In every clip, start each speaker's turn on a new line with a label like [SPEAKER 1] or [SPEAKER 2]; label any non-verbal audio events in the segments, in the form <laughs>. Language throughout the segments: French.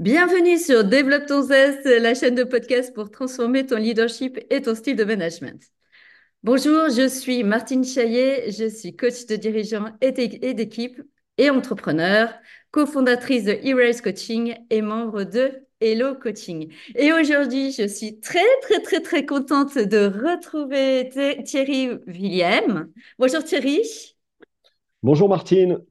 [SPEAKER 1] Bienvenue sur Développe ton zeste, la chaîne de podcast pour transformer ton leadership et ton style de management. Bonjour, je suis Martine Chaillet, je suis coach de dirigeants et d'équipe et entrepreneur, cofondatrice de Erase Coaching et membre de Hello Coaching. Et aujourd'hui, je suis très, très, très, très contente de retrouver Thierry Willem. Bonjour Thierry.
[SPEAKER 2] Bonjour Martine.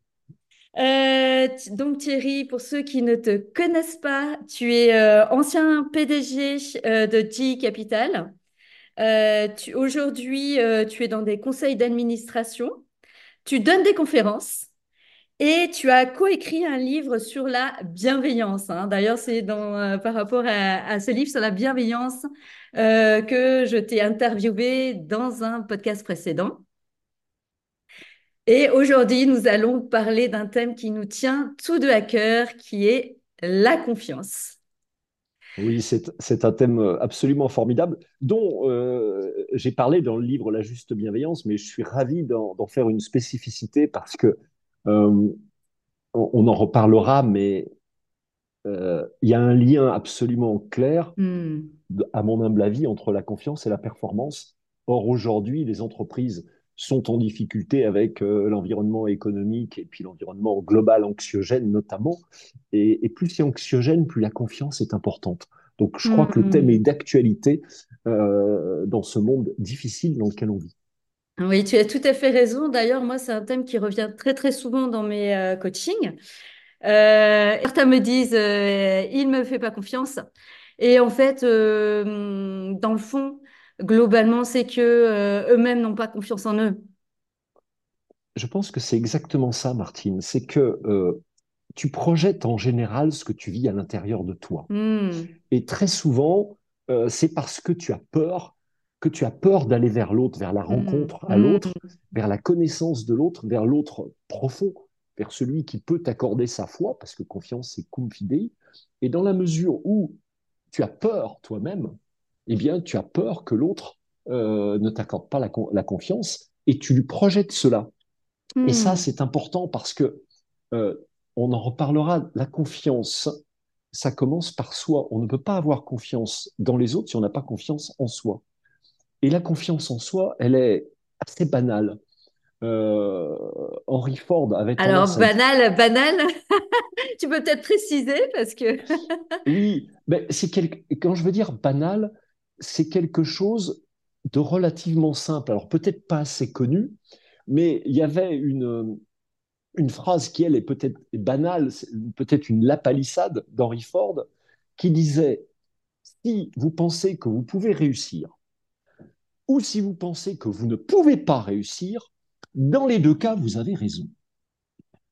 [SPEAKER 1] Euh, donc Thierry, pour ceux qui ne te connaissent pas, tu es euh, ancien PDG euh, de G Capital. Aujourd'hui, tu es dans des conseils d'administration. Tu donnes des conférences. Et tu as coécrit un livre sur la bienveillance. Hein. D'ailleurs, c'est par rapport à, à, ce livre sur la bienveillance que je t'ai interviewé dans un podcast précédent. Et aujourd'hui, nous allons parler d'un thème qui nous tient tous deux à cœur, qui est la confiance.
[SPEAKER 2] Oui, c'est un thème absolument formidable dont euh, j'ai parlé dans le livre La juste bienveillance, mais je suis ravi d'en faire une spécificité parce que euh, on, en reparlera, mais euh, il y a un lien absolument clair, hmm. à mon humble avis, entre la confiance et la performance. Or, aujourd'hui, les entreprises sont en difficulté avec euh, l'environnement économique et puis l'environnement global anxiogène notamment. Et, plus c'est anxiogène, plus la confiance est importante. Donc je crois que le thème mm-hmm. est d'actualité euh, dans ce monde difficile dans lequel on vit.
[SPEAKER 1] Oui, tu as tout à fait raison. D'ailleurs, moi, c'est un thème qui revient très très souvent dans mes euh, coachings. certains me disent, il me fait pas confiance. Et en fait, dans le fond, globalement, c'est que euh, eux-mêmes n'ont pas confiance en eux.
[SPEAKER 2] Je pense que c'est exactement ça, Martine. C'est que euh, tu projettes en général ce que tu vis à l'intérieur de toi. Hmm. Et très souvent, euh, c'est parce que tu as peur, que tu as peur d'aller vers l'autre, vers la hmm. rencontre à l'autre, hmm. vers la connaissance de l'autre, vers l'autre profond, vers celui qui peut t'accorder sa foi, parce que confiance, c'est confidé. Et dans la mesure où tu as peur toi-même, eh bien, tu as peur que l'autre euh, ne t'accorde pas la, confiance et tu lui projettes cela. Et ça, hmm. c'est important parce que euh, on en reparlera. La confiance, ça commence par soi. On ne peut pas avoir confiance dans les autres si on n'a pas confiance en soi. Et la confiance en soi, elle est assez banale. Euh, Henry Ford avait
[SPEAKER 1] Alors, banal, banal, <laughs> tu peux peut-être préciser parce que.
[SPEAKER 2] oui, mais c'est quand je veux dire banal, c'est quelque chose de relativement simple. Alors peut-être pas assez connu, mais il y avait une, phrase qui, elle, est peut-être banale, peut-être une lapalissade d'Henry Ford, qui disait, si vous pensez que vous pouvez réussir, ou si vous pensez que vous ne pouvez pas réussir, dans les deux cas, vous avez raison.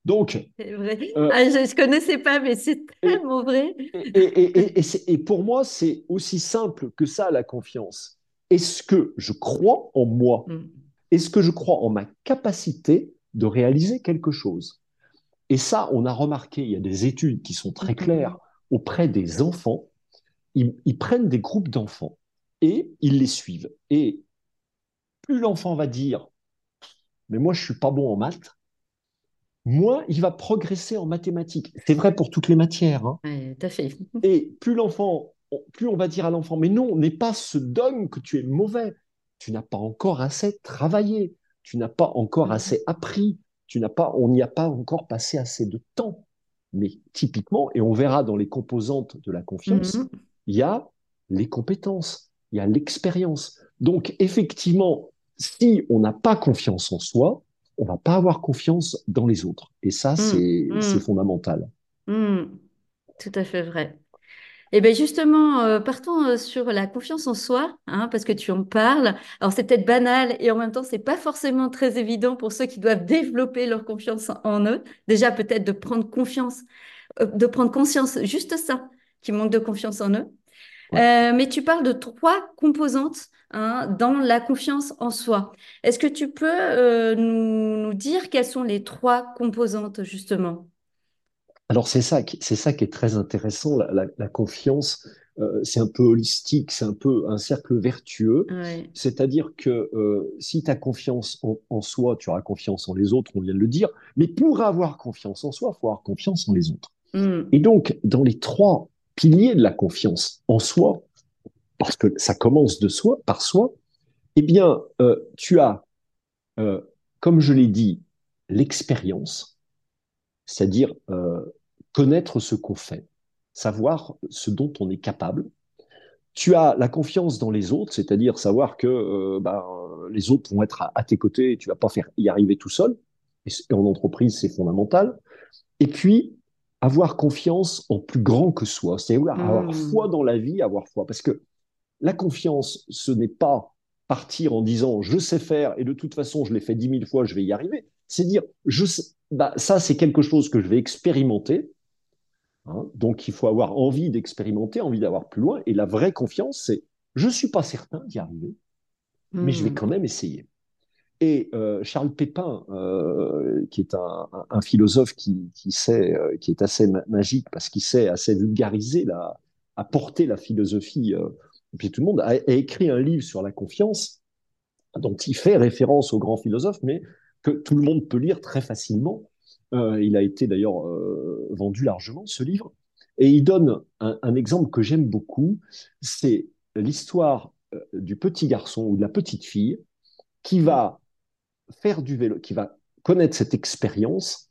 [SPEAKER 1] Donc, vrai. Euh, ah, je ne connaissais pas, mais c'est tellement vrai.
[SPEAKER 2] Et, pour moi, c'est aussi simple que ça, la confiance. Est-ce que je crois en moi? Mm. Est-ce que je crois en ma capacité de réaliser quelque chose? Et ça, on a remarqué, il y a des études qui sont très mm-hmm. claires auprès des enfants. Ils, ils prennent des groupes d'enfants et ils les suivent. Et plus l'enfant va dire, mais moi, je suis pas bon en maths, moins il va progresser en mathématiques. C'est vrai pour toutes les matières. Hein.
[SPEAKER 1] fait. <laughs>
[SPEAKER 2] Et plus l'enfant, plus on va dire à l'enfant, mais non, n'est pas ce dogme que tu es mauvais. Tu n'as pas encore assez travaillé. Tu n'as pas encore assez appris. Tu n'as pas, on n'y a pas encore passé assez de temps. Mais typiquement, et on verra dans les composantes de la confiance, mm-hmm. il y a les compétences, il y a l'expérience. Donc effectivement, si on n'a pas confiance en soi, on va pas avoir confiance dans les autres. Et ça, mmh, c'est mmh. fondamental.
[SPEAKER 1] Mmh. Tout à fait vrai. Et eh bien justement, euh, partons euh, sur la confiance en soi, hein, parce que tu en parles. Alors c'est peut-être banal et en même temps c'est pas forcément très évident pour ceux qui doivent développer leur confiance en eux. Déjà peut-être de prendre confiance, euh, de prendre conscience, juste ça, qui manque de confiance en eux. Mais tu parles de trois composantes Hein, dans la confiance en soi. Est-ce que tu peux euh, nous, dire quelles sont les trois composantes justement?
[SPEAKER 2] Alors c'est ça, c'est ça qui est très intéressant. La, confiance, euh, c'est un peu holistique, c'est un peu un cercle vertueux. C'est-à-dire que euh, si tu as confiance en, soi, tu auras confiance en les autres, on vient de le dire. Mais pour avoir confiance en soi, il faut avoir confiance en les autres. Hmm. Et donc, dans les trois piliers de la confiance en soi, parce que ça commence de soi, par soi, eh bien, euh, tu as, euh, comme je l'ai dit, l'expérience, c'est-à-dire euh, connaître ce qu'on fait, savoir ce dont on est capable. Tu as la confiance dans les autres, c'est-à-dire savoir que ben, les autres vont être à, tes côtés et tu vas pas faire y arriver tout seul. Et en entreprise, c'est fondamental. Et puis, avoir confiance en plus grand que soi, c'est-à-dire avoir hmm. foi dans la vie, avoir foi. Parce que la confiance, ce n'est pas partir en disant je sais faire et de toute façon je l'ai fait dix mille fois, je vais y arriver. C'est dire je bah, ça c'est quelque chose que je vais expérimenter. Hein. donc il faut avoir envie d'expérimenter, envie d'avoir plus loin. Et la vraie confiance, c'est je ne suis pas certain d'y arriver, mais je vais hmm. quand même essayer. Et euh, Charles Pépin, euh, qui est un, philosophe qui, sait, euh, qui est assez magique parce qu'il sait assez vulgariser, la, apporter la philosophie et puis tout le monde a, écrit un livre sur la confiance dont il fait référence au grand philosophe, mais que tout le monde peut lire très facilement. Il a été d'ailleurs vendu largement, ce livre. Et il donne un, exemple que j'aime beaucoup, c'est l'histoire du petit garçon ou de la petite fille qui va faire du vélo, qui va connaître cette expérience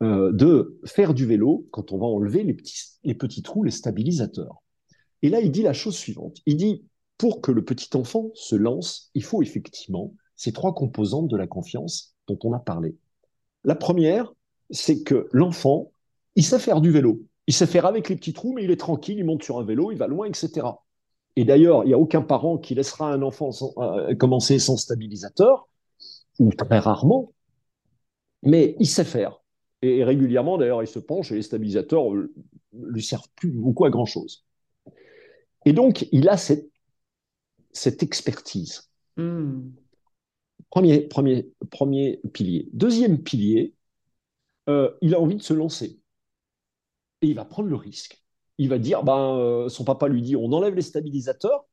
[SPEAKER 2] de faire du vélo quand on va enlever les petits, les petits trous, les stabilisateurs. Et là, il dit la chose suivante. Il dit, pour que le petit enfant se lance, il faut effectivement ces trois composantes de la confiance dont on a parlé. La première, c'est que l'enfant, il sait faire du vélo. Il sait faire avec les petits trous, mais il est tranquille, il monte sur un vélo, il va loin, etc. Et d'ailleurs, il n'y a aucun parent qui laissera un enfant euh, commencer sans stabilisateur, ou très rarement, mais il sait faire. Et régulièrement, d'ailleurs, il se penche et les stabilisateurs ne euh, lui servent plus beaucoup à grand-chose. Et donc, il a cette, cette expertise. Hmm. Premier, premier, premier pilier. Deuxième pilier, euh, il a envie de se lancer. Et il va prendre le risque. Il va dire, ben, euh, son papa lui dit, on enlève les stabilisateurs.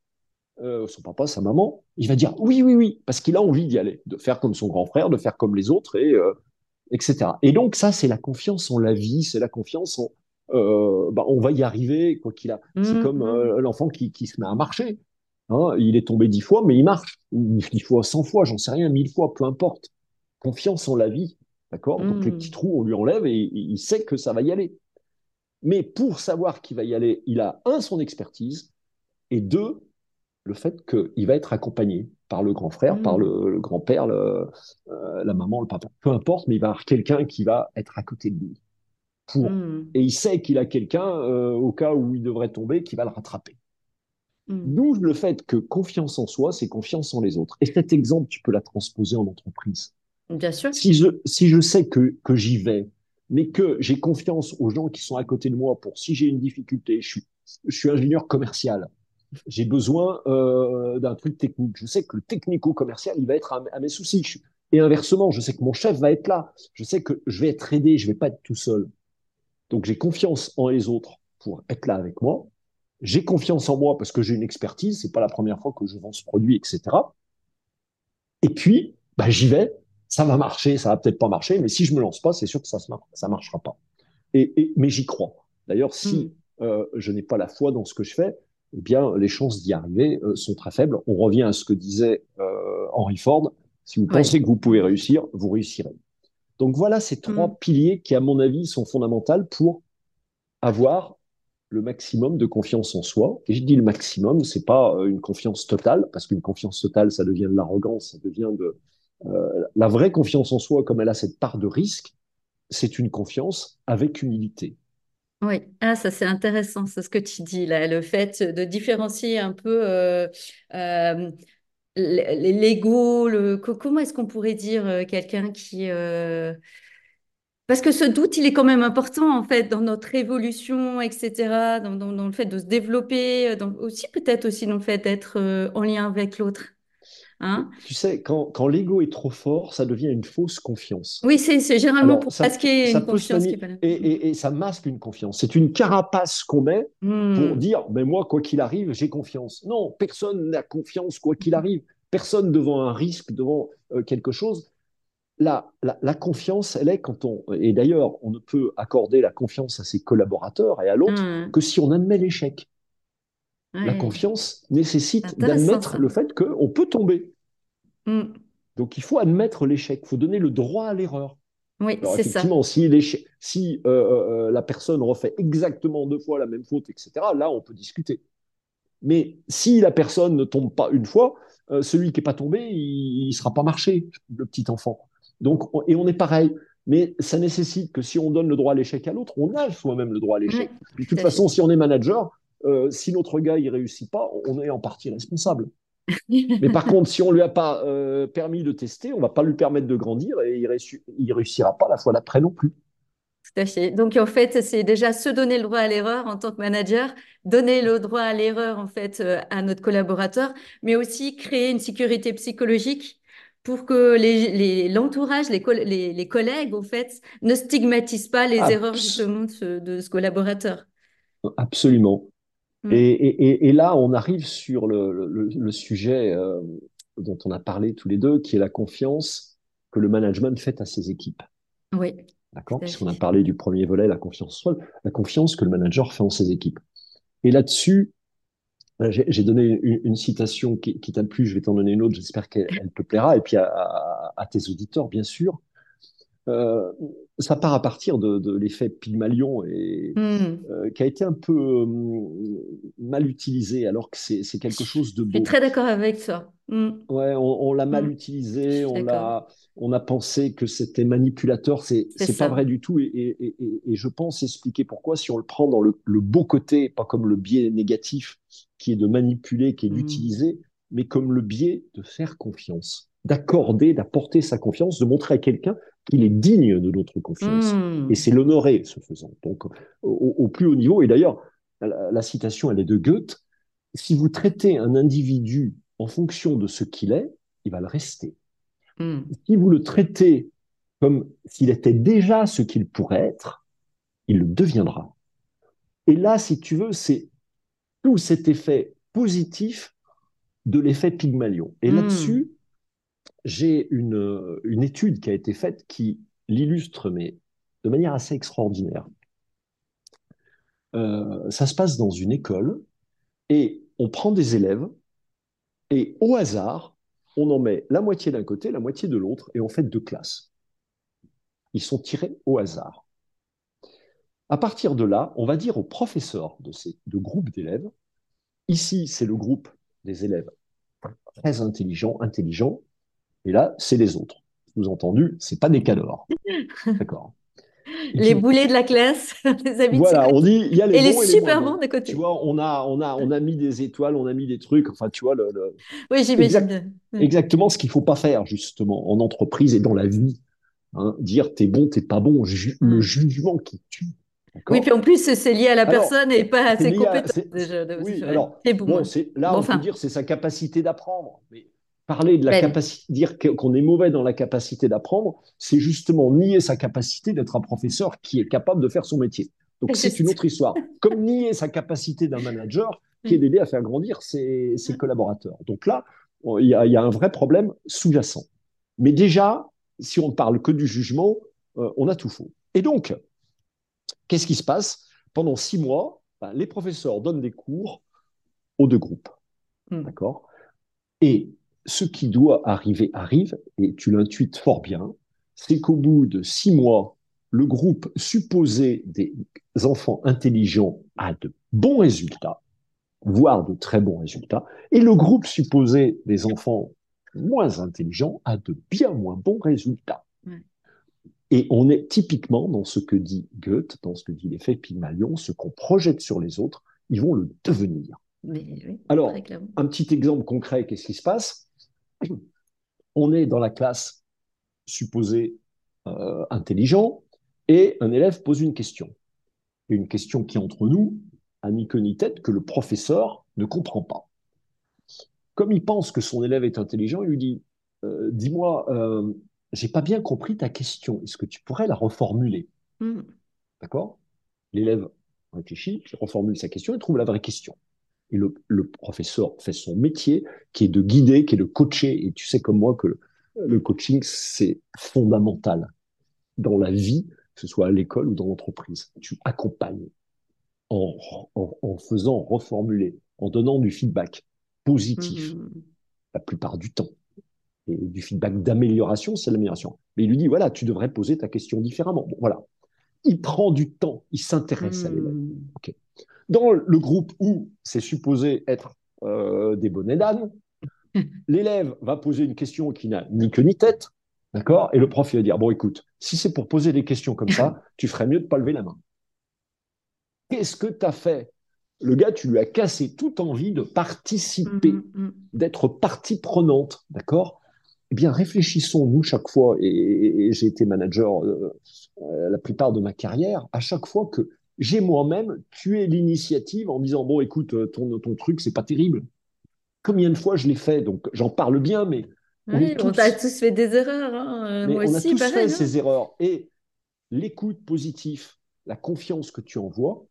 [SPEAKER 2] Euh, son papa, sa maman, il va dire oui, oui, oui, parce qu'il a envie d'y aller, de faire comme son grand frère, de faire comme les autres, et, etc. Et donc, ça, c'est la confiance en la vie, c'est la confiance en, euh, bah, on va y arriver, quoi qu'il a. C'est mhm. comme euh, l'enfant qui, se met à marcher. Hein. il est tombé dix fois, mais il marche. Dix fois, cent fois, j'en sais rien, mille fois, peu importe. Confiance en la vie. D'accord Donc les mhm. petits trous, on lui enlève et, il sait que ça va y aller. Mais pour savoir qu'il va y aller, il a un, son expertise, et deux, le fait qu'il va être accompagné par le grand frère, par mhm. le, grand-père, euh, la maman, le papa, peu importe, mais il va avoir quelqu'un qui va être à côté de lui. Hmm. Et il sait qu'il a quelqu'un, euh, au cas où il devrait tomber, qui va le rattraper. Hmm. D'où le fait que confiance en soi, c'est confiance en les autres. Et cet exemple, tu peux la transposer en entreprise.
[SPEAKER 1] Bien sûr.
[SPEAKER 2] Si je, si je sais que, que j'y vais, mais que j'ai confiance aux gens qui sont à côté de moi pour si j'ai une difficulté, je suis, je suis ingénieur commercial, j'ai besoin euh, d'un truc technique. Je sais que le technico-commercial, il va être à, mes soucis. Et inversement, je sais que mon chef va être là. Je sais que je vais être aidé, je vais pas être tout seul. Donc j'ai confiance en les autres pour être là avec moi. J'ai confiance en moi parce que j'ai une expertise. C'est pas la première fois que je vends ce produit, etc. Et puis, bah, j'y vais. Ça va marcher, ça va peut-être pas marcher, mais si je me lance pas, c'est sûr que ça ne marchera pas. Et, mais j'y crois. D'ailleurs, si hmm. euh, je n'ai pas la foi dans ce que je fais, eh bien, les chances d'y arriver euh, sont très faibles. On revient à ce que disait euh, Henry Ford. Si vous pensez que vous pouvez réussir, vous réussirez. Donc voilà ces trois mm. piliers qui, à mon avis, sont fondamentaux pour avoir le maximum de confiance en soi. Et je dis le maximum, c'est pas euh, une confiance totale, parce qu'une confiance totale, ça devient de l'arrogance, ça devient de euh, la vraie confiance en soi, comme elle a cette part de risque, c'est une confiance avec humilité.
[SPEAKER 1] Oui, ah, ça c'est intéressant, c'est ce que tu dis là, le fait de différencier un peu euh, l'ego, le, comment est-ce qu'on pourrait dire euh, quelqu'un qui... Euh, parce que ce doute, il est quand même important, en fait, dans notre évolution, etc., dans, le fait de se développer, euh, aussi peut-être aussi dans le fait d'être en lien avec l'autre.
[SPEAKER 2] Hein? Tu sais, quand, quand l'ego est trop fort, ça devient une fausse confiance.
[SPEAKER 1] Oui, c'est généralement pour masquer une confiance qui est pas là.
[SPEAKER 2] Et, et, ça masque une confiance. C'est une carapace qu'on met pour hmm. dire, mais moi, quoi qu'il arrive, j'ai confiance. Non, personne n'a confiance, quoi qu'il arrive. Personne devant un risque, devant euh, quelque chose. la, la, confiance, elle est quand on. Et d'ailleurs, on ne peut accorder la confiance à ses collaborateurs et à l'autre mmh. que si on admet l'échec. La confiance nécessite d'admettre le fait qu'on peut tomber. Mmh. Donc il faut admettre l'échec, il faut donner le droit à l'erreur.
[SPEAKER 1] Oui, c'est ça.
[SPEAKER 2] Si, si euh, euh, la personne refait exactement deux fois la même faute, etc., là, on peut discuter. Mais si la personne ne tombe pas une fois, euh, celui qui n'est pas tombé, il ne sera pas marché, le petit enfant. Donc, et on est pareil. Mais ça nécessite que si on donne le droit à l'échec à l'autre, on a soi-même le droit à l'échec. de toute façon, si on est manager, euh, si notre gars il réussit pas, on est en partie responsable. <laughs> Mais par contre, si on lui a pas euh, permis de tester, on va pas lui permettre de grandir et il, ne réussira pas la fois d'après non plus.
[SPEAKER 1] Tout à fait. Donc en fait, c'est déjà se donner le droit à l'erreur en tant que manager, donner le droit à l'erreur en fait euh, à notre collaborateur, mais aussi créer une sécurité psychologique pour que l'entourage, les, les, les, collègues, en fait, ne stigmatisent pas les erreurs justement de ce, collaborateur.
[SPEAKER 2] Absolument. Mm. Et, et, là, on arrive sur le, le, sujet euh, dont on a parlé tous les deux, qui est la confiance que le management fait à ses équipes.
[SPEAKER 1] Oui.
[SPEAKER 2] D'accord Puisqu'on a parlé du premier volet, la confiance seule, la confiance que le manager fait en ses équipes. Et là-dessus, euh, j'ai donné une, citation qui, t'a plu, je vais t'en donner une autre, j'espère qu'elle te plaira, et puis à, tes auditeurs, bien sûr. Euh, ça part à partir de, l'effet Pygmalion et hmm. euh, qui a été un peu mal utilisé alors que c'est quelque chose de beau.
[SPEAKER 1] Je suis très d'accord avec ça.
[SPEAKER 2] Hmm. Ouais, on, l'a mal hmm. utilisé, on l'a on a pensé que c'était manipulateur. C'est pas vrai du tout. Et, je pense expliquer pourquoi, si on le prend dans le, beau côté, pas comme le biais négatif qui est de manipuler, qui est d'utiliser, mais comme le biais de faire confiance, d'accorder, d'apporter sa confiance, de montrer à quelqu'un qu'il est digne de notre confiance. Hmm. Et c'est l'honorer, ce faisant. Donc, au, plus haut niveau, et d'ailleurs, la, citation, elle est de Goethe, si vous traitez un individu en fonction de ce qu'il est, il va le rester. Hmm. Si vous le traitez comme s'il était déjà ce qu'il pourrait être, il le deviendra. Et là, si tu veux, c'est tout cet effet positif de l'effet Pygmalion. Et hmm. là-dessus, j'ai une, étude qui a été faite qui l'illustre, mais de manière assez extraordinaire. Euh, ça se passe dans une école et on prend des élèves et au hasard, on en met la moitié d'un côté, la moitié de l'autre et on fait deux classes. Ils sont tirés au hasard. À partir de là, on va dire aux professeurs de ces deux groupes d'élèves, ici c'est le groupe des élèves très intelligents, intelligents, et là, c'est les autres. Vous entendu, c'est pas des <laughs> cadors. D'accord.
[SPEAKER 1] Les boulets de la classe, <laughs> les habitués.
[SPEAKER 2] Voilà, on dit il y a les
[SPEAKER 1] et
[SPEAKER 2] les
[SPEAKER 1] super bons de côté.
[SPEAKER 2] Tu vois, on a, on a, on a mis des étoiles, on a mis des trucs. Enfin, tu vois le.
[SPEAKER 1] Oui, j'imagine.
[SPEAKER 2] Exactement ce qu'il faut pas faire justement en entreprise et dans la vie. Hein, dire t'es bon, t'es pas bon, le mm. jugement qui tue.
[SPEAKER 1] Oui, puis en plus, c'est lié à la personne et pas à ses compétences.
[SPEAKER 2] déjà, oui, alors, bon, là, on peut dire c'est sa capacité d'apprendre. Mais parler de la capacité, dire qu'on est mauvais dans la capacité d'apprendre, c'est justement nier sa capacité d'être un professeur qui est capable de faire son métier. Donc c'est une autre histoire. Comme nier sa capacité d'un manager qui est d'aider à faire grandir ses, collaborateurs. Donc là, il y, a, un vrai problème sous-jacent. Mais déjà, si on ne parle que du jugement, euh, on a tout faux. Et donc, qu'est-ce qui se passe? Pendant six mois, ben, les professeurs donnent des cours aux deux groupes. Hmm. D'accord? Et ce qui doit arriver arrive, et tu l'intuites fort bien, c'est qu'au bout de six mois, le groupe supposé des enfants intelligents a de bons résultats, voire de très bons résultats, et le groupe supposé des enfants moins intelligents a de bien moins bons résultats. Et on est typiquement dans ce que dit Goethe, dans ce que dit l'effet Pygmalion, ce qu'on projette sur les autres, ils vont le devenir. Alors, un petit exemple concret, qu'est-ce qui se passe? On est dans la classe supposée euh, intelligent et un élève pose une question. une question qui, entre nous, a ni queue ni tête que le professeur ne comprend pas. Comme il pense que son élève est intelligent, il lui dit euh, Dis-moi, euh, j'ai pas bien compris ta question. Est-ce que tu pourrais la reformuler? Hmm. D'accord? L'élève réfléchit, reformule sa question et trouve la vraie question. Et le, professeur fait son métier, qui est de guider, qui est de coacher. Et tu sais comme moi que Le coaching, c'est fondamental dans la vie, que ce soit à l'école ou dans l'entreprise. Tu accompagnes en, en, faisant reformuler, en donnant du feedback positif mmh. la plupart du temps. Et du feedback d'amélioration, c'est l'amélioration. Mais il lui dit, voilà, tu devrais poser ta question différemment. voilà. Il prend du temps, il s'intéresse à l'élève. Mmh. Dans le groupe où c'est supposé être euh, des bonnets d'âne, <laughs> l'élève va poser une question qui n'a ni queue ni tête, d'accord Et le prof il va dire, bon écoute, si c'est pour poser des questions comme ça, <laughs> tu ferais mieux de ne pas lever la main. Qu'est-ce que tu as fait? Le gars, tu lui as cassé toute envie de participer, mm, mm, mm. d'être partie prenante, d'accord? Eh bien, réfléchissons, nous, chaque fois, et, j'ai été manager euh, euh, la plupart de ma carrière, à chaque fois que j'ai moi-même tué l'initiative en disant, bon, écoute, euh, ton, ton truc, c'est pas terrible. Combien de fois je l'ai fait Donc, j'en parle bien, mais...
[SPEAKER 1] Oui, on, a tous fait des erreurs. Hein. Moi
[SPEAKER 2] on
[SPEAKER 1] aussi,
[SPEAKER 2] a tous fait hein. ces erreurs. Et l'écoute positive, la confiance que tu envoies,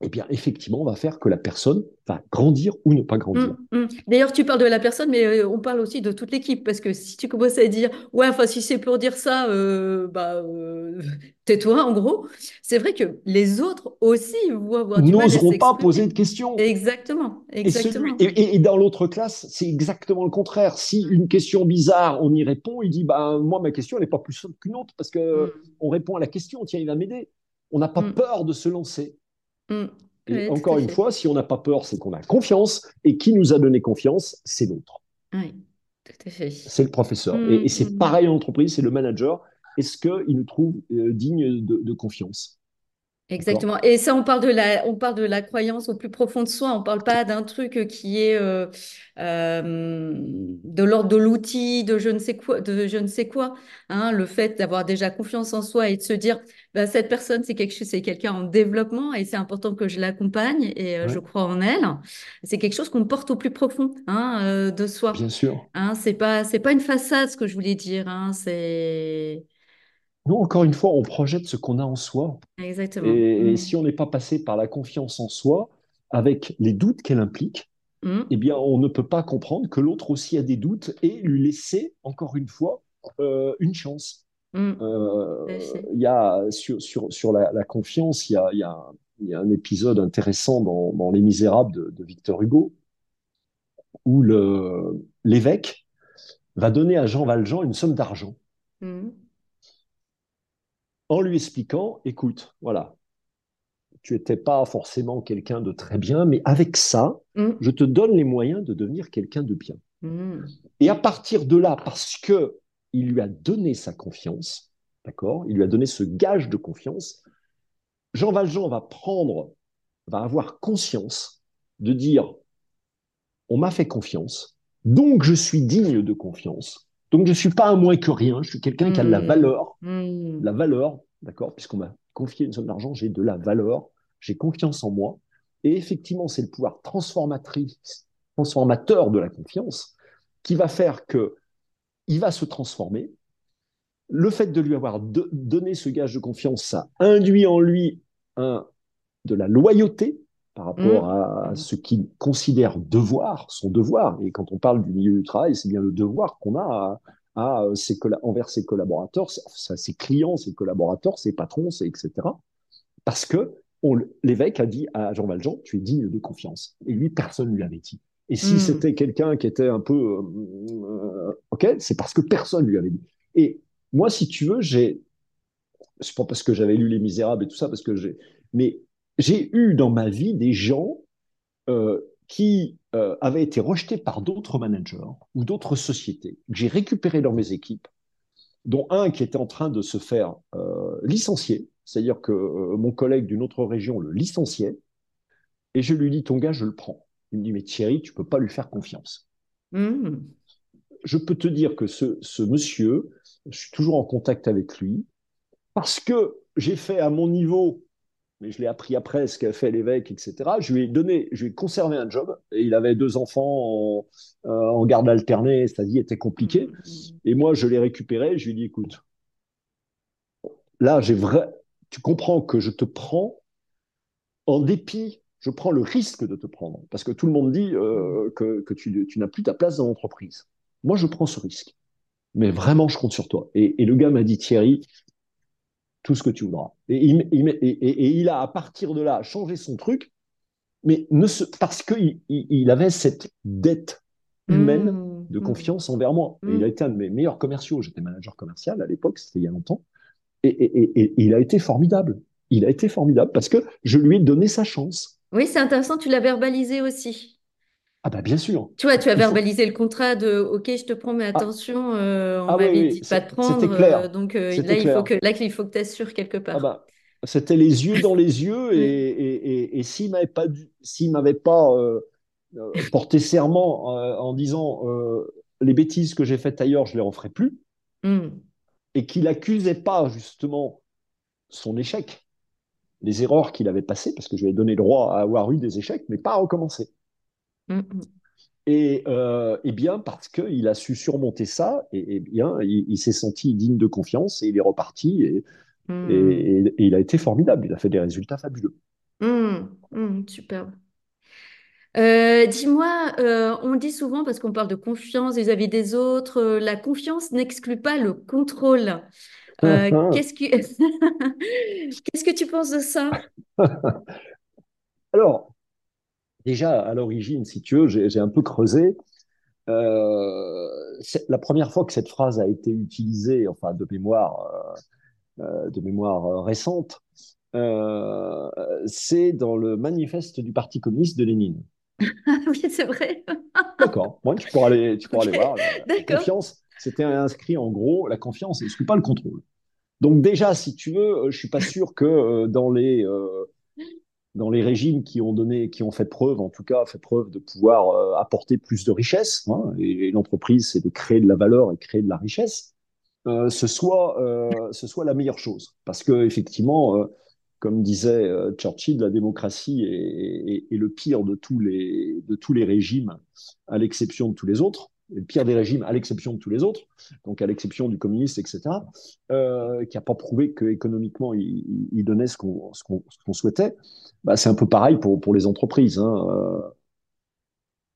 [SPEAKER 2] eh bien, effectivement, on va faire que la personne va grandir ou ne pas grandir.
[SPEAKER 1] Mmh, mmh. D'ailleurs, tu parles de la personne, mais euh, on parle aussi de toute l'équipe, parce que si tu commences à dire, ouais, enfin, si c'est pour dire ça, euh, bah, euh, <laughs> tais-toi, en gros, c'est vrai que les autres aussi vont avoir du
[SPEAKER 2] N'oseront pas poser de questions.
[SPEAKER 1] Exactement, exactement.
[SPEAKER 2] Et, dans l'autre classe, c'est exactement le contraire. Si une question bizarre, on y répond, il dit, bah, moi, ma question, elle n'est pas plus simple qu'une autre, parce que mmh. on répond à la question, tiens, il va m'aider. On n'a pas peur de se lancer. Mm. Et encore une fois, si on n'a pas peur, c'est qu'on a confiance. Et qui nous a donné confiance, c'est l'autre.
[SPEAKER 1] Oui, tout à fait.
[SPEAKER 2] C'est le professeur. Mm, et, c'est mm, pareil en entreprise, c'est le manager. Est-ce qu'il nous trouve euh, digne de confiance?
[SPEAKER 1] Exactement. Et ça, on parle de la, on parle de la croyance au plus profond de soi. On parle pas d'un truc qui est euh, euh, de l'ordre de l'outil, de je ne sais quoi, de je ne sais quoi. Hein, le fait d'avoir déjà confiance en soi et de se dire, bah, cette personne, c'est quelque chose, c'est quelqu'un en développement et c'est important que je l'accompagne et euh, je crois en elle. C'est quelque chose qu'on porte au plus profond hein, de soi.
[SPEAKER 2] Bien sûr.
[SPEAKER 1] Hein, c'est pas, c'est pas une façade, ce que je voulais dire. Hein, c'est
[SPEAKER 2] nous, encore une fois, on projette ce qu'on a en soi.
[SPEAKER 1] Exactement.
[SPEAKER 2] Et, mm. si on n'est pas passé par la confiance en soi, avec les doutes qu'elle implique, mm. eh bien, on ne peut pas comprendre que l'autre aussi a des doutes et lui laisser, encore une fois, euh, une chance. Mm. Euh, il y a, sur, sur, la, confiance, il y a, y, a, y a, un épisode intéressant dans, Les Misérables de, Victor Hugo, où l'évêque va donner à Jean Valjean une somme d'argent en lui expliquant, écoute, voilà, tu n'étais pas forcément quelqu'un de très bien, mais avec ça, mm. je te donne les moyens de devenir quelqu'un de bien. Mm. Et à partir de là, parce que il lui a donné sa confiance, d'accord, il lui a donné ce gage de confiance, Jean Valjean va prendre, va avoir conscience de dire, on m'a fait confiance, donc je suis digne de confiance. Donc, je ne suis pas un moins que rien, je suis quelqu'un qui a de la hmm. valeur. Hmm. La valeur, d'accord Puisqu'on m'a confié une somme d'argent, j'ai de la valeur, j'ai confiance en moi. Et effectivement, c'est le pouvoir transformatrice, transformateur de la confiance qui va faire que il va se transformer. Le fait de lui avoir donné ce gage de confiance, ça induit en lui un, de la loyauté, par rapport mmh. à ce qu'il considère devoir, son devoir. Et quand on parle du milieu du travail, c'est bien le devoir qu'on a à, ses, envers ses collaborateurs, ses clients, ses collaborateurs, ses patrons, etc. Parce que l'évêque a dit à Jean Valjean, tu es digne de confiance. Et lui, personne ne lui avait dit. Et si mmh. c'était quelqu'un qui était un peu... Euh, OK, c'est parce que personne ne lui avait dit. Et moi, si tu veux, j'ai... C'est pas parce que j'avais lu Les Misérables et tout ça, parce que j'ai... Mais j'ai eu dans ma vie des gens euh, qui euh, avaient été rejetés par d'autres managers ou d'autres sociétés, que j'ai récupéré dans mes équipes, dont un qui était en train de se faire euh, licencier, c'est-à-dire que mon collègue d'une autre région le licenciait, et je lui dis, ton gars, je le prends. Il me dit, mais Thierry, tu peux pas lui faire confiance. Mmh. Je peux te dire que ce, ce monsieur, je suis toujours en contact avec lui, parce que j'ai fait à mon niveau mais je l'ai appris après ce qu'a fait l'évêque, etc. Je lui ai donné, je lui ai conservé un job. Et il avait deux enfants en, euh, garde alternée, vie était compliquée. Et moi, je l'ai récupéré. Je lui ai dit, écoute, là, j'ai vrai, tu comprends que je te prends en dépit, je prends le risque de te prendre. Parce que tout le monde dit euh, que, tu, tu n'as plus ta place dans l'entreprise. Moi, je prends ce risque. mais vraiment, je compte sur toi. Et, le gars m'a dit, Thierry, tout ce que tu voudras. Et il, a, à partir de là, changé son truc, mais ne parce qu'il il avait cette dette humaine mmh, de mmh. confiance envers moi. Et il a mmh. été un de mes meilleurs commerciaux. J'étais manager commercial à l'époque, c'était il y a longtemps. Et, il a été formidable. Il a été formidable parce que je lui ai donné sa chance.
[SPEAKER 1] Oui, c'est intéressant, tu l'as verbalisé aussi.
[SPEAKER 2] Ah bah bien sûr.
[SPEAKER 1] Tu vois, tu as verbalisé le contrat de OK, je te prends, mais ah. attention, euh, on ah m'avait dit pas de prendre.
[SPEAKER 2] C'était clair.
[SPEAKER 1] Euh, donc euh, là, il faut que, là, il faut que tu assures quelque part. Ah
[SPEAKER 2] bah, c'était les yeux dans les yeux <laughs> et, et, et, s'il m'avait pas, s'il m'avait pas porté serment en disant les bêtises que j'ai faites ailleurs, je les referai plus, hmm. et qu'il accusait pas justement son échec, les erreurs qu'il avait passées, parce que je lui ai donné le droit à avoir eu des échecs, mais pas à recommencer. Mm, mm. Et, euh, et, bien parce qu'il a su surmonter ça, et, bien il, s'est senti digne de confiance et il est reparti et, mm. et, il a été formidable. Il a fait des résultats fabuleux.
[SPEAKER 1] superbe. Euh, dis-moi, euh, on dit souvent, parce qu'on parle de confiance vis-à-vis des autres, la confiance n'exclut pas le contrôle. qu'est-ce, que... <laughs> qu'est-ce que tu penses de ça? <laughs>
[SPEAKER 2] Alors, déjà à l'origine, si tu veux, j'ai un peu creusé. Euh, la première fois que cette phrase a été utilisée, enfin de mémoire, euh, euh, de mémoire récente, c'est dans le manifeste du Parti communiste de Lénine. <laughs>
[SPEAKER 1] oui, c'est vrai. <laughs>
[SPEAKER 2] D'accord. Moi, tu pourras aller, tu pourras aller voir. La, <laughs> confiance, c'était inscrit en gros, la confiance n'exclut pas le contrôle. Donc déjà, si tu veux, je suis pas sûr que dans les dans les régimes qui ont donné, qui ont fait preuve, en tout cas, fait preuve de pouvoir euh, apporter plus de richesse, hein, et, l'entreprise, c'est de créer de la valeur et créer de la richesse, euh, ce, soit, euh, ce soit la meilleure chose. Parce que effectivement, comme disait Churchill, la démocratie est, est, le pire de tous les, de tous les régimes, à l'exception de tous les autres pire des régimes, à l'exception de tous les autres, donc à l'exception du communiste, etc., euh, qui n'a pas prouvé qu'économiquement, il, il, donnait ce qu'on souhaitait, bah, c'est un peu pareil pour, pour les entreprises. Hein.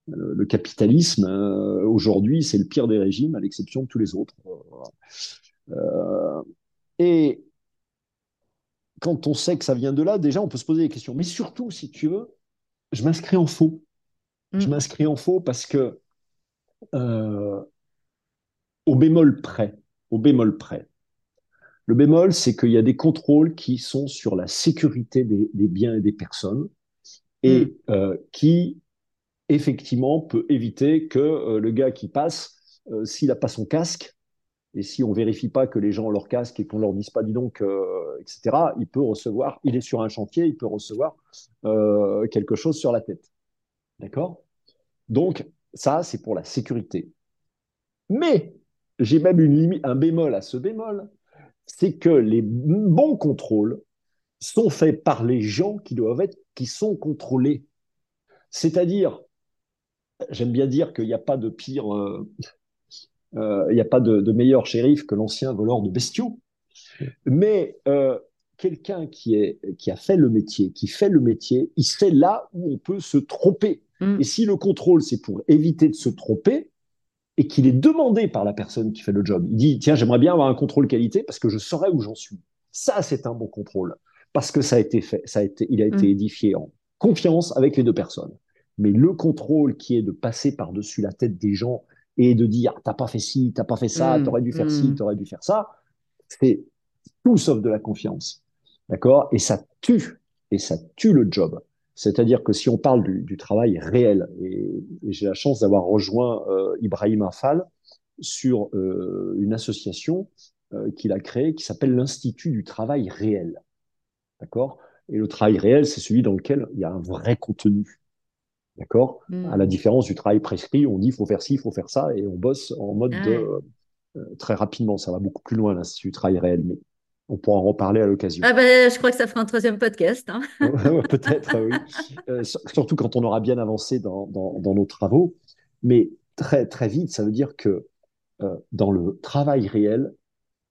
[SPEAKER 2] Euh, le capitalisme, euh, aujourd'hui, c'est le pire des régimes, à l'exception de tous les autres. et quand on sait que ça vient de là, déjà, on peut se poser des questions. Mais surtout, si tu veux, je m'inscris en faux. Je mm. m'inscris en faux parce que euh, au bémol près. Au bémol près. Le bémol, c'est qu'il y a des contrôles qui sont sur la sécurité des, biens et des personnes et hmm. euh, qui, effectivement, peut éviter que euh, le gars qui passe, s'il n'a pas son casque, et si on vérifie pas que les gens ont leur casque et qu'on leur dise pas, dis donc, etc., il peut recevoir, il est sur un chantier, il peut recevoir quelque chose sur la tête. D'accord? Donc, ça, c'est pour la sécurité. Mais j'ai même un bémol à ce bémol, c'est que les bons contrôles sont faits par les gens qui doivent être, qui sont contrôlés. C'est-à-dire, j'aime bien dire qu'il n'y a pas de pire, euh, euh, il n'y a pas de, meilleur shérif que l'ancien voleur de bestiaux. Mais euh, quelqu'un qui a fait le métier, qui fait le métier, il sait là où on peut se tromper. Mm. Et si le contrôle, c'est pour éviter de se tromper, et qu'il est demandé par la personne qui fait le job, il dit, tiens, j'aimerais bien avoir un contrôle qualité parce que je saurais où j'en suis. Ça, c'est un bon contrôle. Parce que ça a été fait, ça a été, il a été mm. édifié en confiance avec les deux personnes. Mais le contrôle qui est de passer par-dessus la tête des gens et de dire, t'as pas fait ci, t'as pas fait ça, mm. t'aurais dû faire ci, t'aurais dû faire ça, c'est tout sauf de la confiance. D'accord? Et ça tue, et ça tue le job. C'est-à-dire que si on parle du, travail réel, et, j'ai la chance d'avoir rejoint euh, Ibrahim Afal sur euh, une association euh, qu'il a créée qui s'appelle l'Institut du travail réel. D'accord? Et le travail réel, c'est celui dans lequel il y a un vrai contenu. D'accord? Hmm. À la différence du travail prescrit, on dit il faut faire ci, il faut faire ça, et on bosse en mode ah de, très rapidement. Ça va beaucoup plus loin, l'Institut du travail réel. Mais on pourra en reparler à l'occasion.
[SPEAKER 1] Ah ben, je crois que ça fera un troisième podcast. Hein. <laughs>
[SPEAKER 2] Peut-être, oui. Euh, surtout quand on aura bien avancé dans, nos travaux. Mais très, très vite, ça veut dire que euh, dans le travail réel,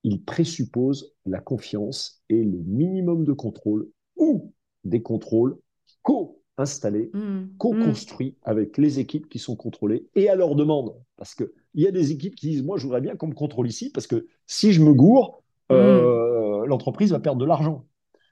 [SPEAKER 2] il présuppose la confiance et le minimum de contrôle ou des contrôles co installé, mmh. co-construit avec les équipes qui sont contrôlées et à leur demande. Parce qu'il y a des équipes qui disent Moi, je voudrais bien qu'on me contrôle ici, parce que si je me gourre, euh, l'entreprise va perdre de l'argent.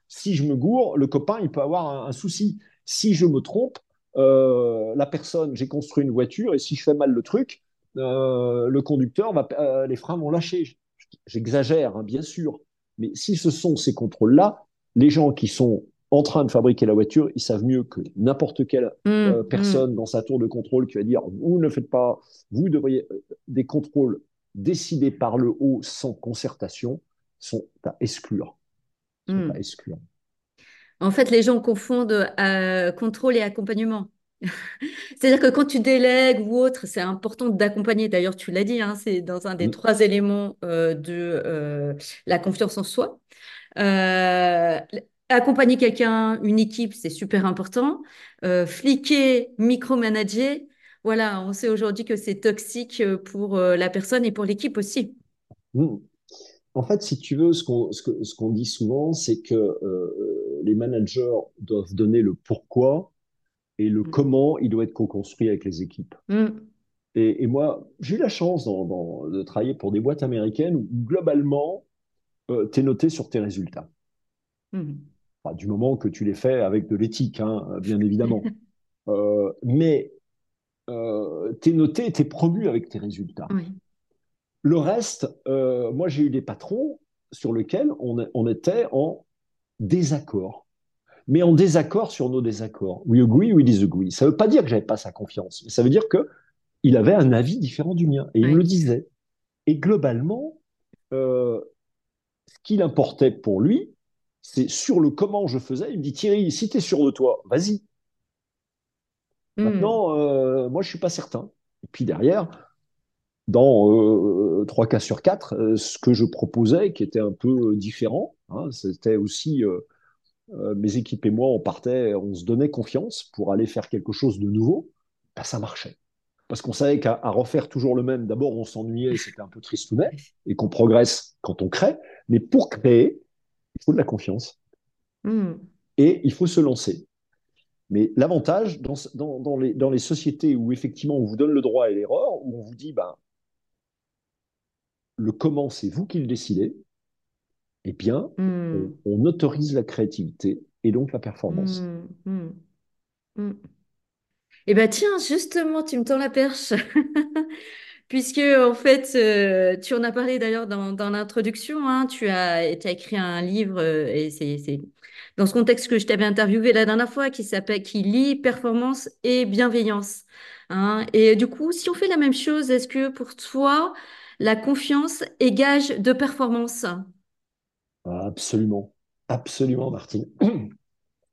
[SPEAKER 2] Si je me gourre, le copain, il peut avoir un, souci. Si je me trompe, euh, la personne, j'ai construit une voiture et si je fais mal le truc, euh, le conducteur, va, les freins vont lâcher. J'exagère, hein, bien sûr. Mais si ce sont ces contrôles-là, les gens qui sont en train de fabriquer la voiture, ils savent mieux que n'importe quelle mmh, personne mmh. dans sa tour de contrôle qui va dire vous ne faites pas, vous devriez des contrôles décidés par le haut sans concertation sont à exclure.
[SPEAKER 1] Hmm. En fait, les gens confondent euh, contrôle et accompagnement. <laughs> C'est-à-dire que quand tu délègues ou autre, c'est important d'accompagner. D'ailleurs, tu l'as dit, hein, c'est dans un des hmm. trois éléments euh, de euh, la confiance en soi. accompagner quelqu'un, une équipe, c'est super important. fliquer, micromanager, voilà, on sait aujourd'hui que c'est toxique pour la personne et pour l'équipe aussi.
[SPEAKER 2] Hmm. En fait, si tu veux, ce qu'on dit souvent, c'est que euh, les managers doivent donner le pourquoi et le mm. comment il doit être co-construit avec les équipes. Mm. Et, moi, j'ai eu la chance de travailler pour des boîtes américaines où, globalement, euh, tu es noté sur tes résultats. Mm. du moment que tu les fais avec de l'éthique, hein, bien évidemment. <laughs> Euh, mais tu es noté, tu es promu avec tes résultats. Oui. Le reste, euh, moi j'ai eu des patrons sur lesquels on, était en désaccord. Mais en désaccord sur nos désaccords. We agree, we disagree. Ça ne veut pas dire que j'avais pas sa confiance, mais ça veut dire qu'il avait un avis différent du mien. Et il me le disait. Et globalement, euh, ce qu'il importait pour lui, c'est sur le comment je faisais. Il me dit Thierry, si tu es sûr de toi, vas-y. Hmm. Maintenant, euh, moi, je ne suis pas certain. Et puis derrière, dans euh, trois cas sur quatre, euh, ce que je proposais, qui était un peu différent, hein, c'était aussi euh, mes équipes et moi, on partait, on se donnait confiance pour aller faire quelque chose de nouveau, ben, ça marchait. Parce qu'on savait qu'à refaire toujours le même, d'abord on s'ennuyait, c'était un peu tristounet, et qu'on progresse quand on crée, mais pour créer, il faut de la confiance. Hmm. Et il faut se lancer. Mais l'avantage dans, dans, dans, les, dans, les, sociétés où effectivement on vous donne le droit et l'erreur, où on vous dit, ben, le comment, c'est vous qui le décidez, eh bien, hmm. on, autorise la créativité et donc la performance.
[SPEAKER 1] Hmm, hmm, eh bien, tiens, justement, tu me tends la perche. <laughs> Puisque, en fait, euh, tu en as parlé d'ailleurs dans, l'introduction, hein, tu as, écrit un livre, euh, et c'est dans ce contexte que je t'avais interviewé la dernière fois, qui s'appelle Qui lie performance et bienveillance. Hein. Et du coup, si on fait la même chose, est-ce que pour toi, la confiance est gage de performance.
[SPEAKER 2] Absolument, absolument, Martine.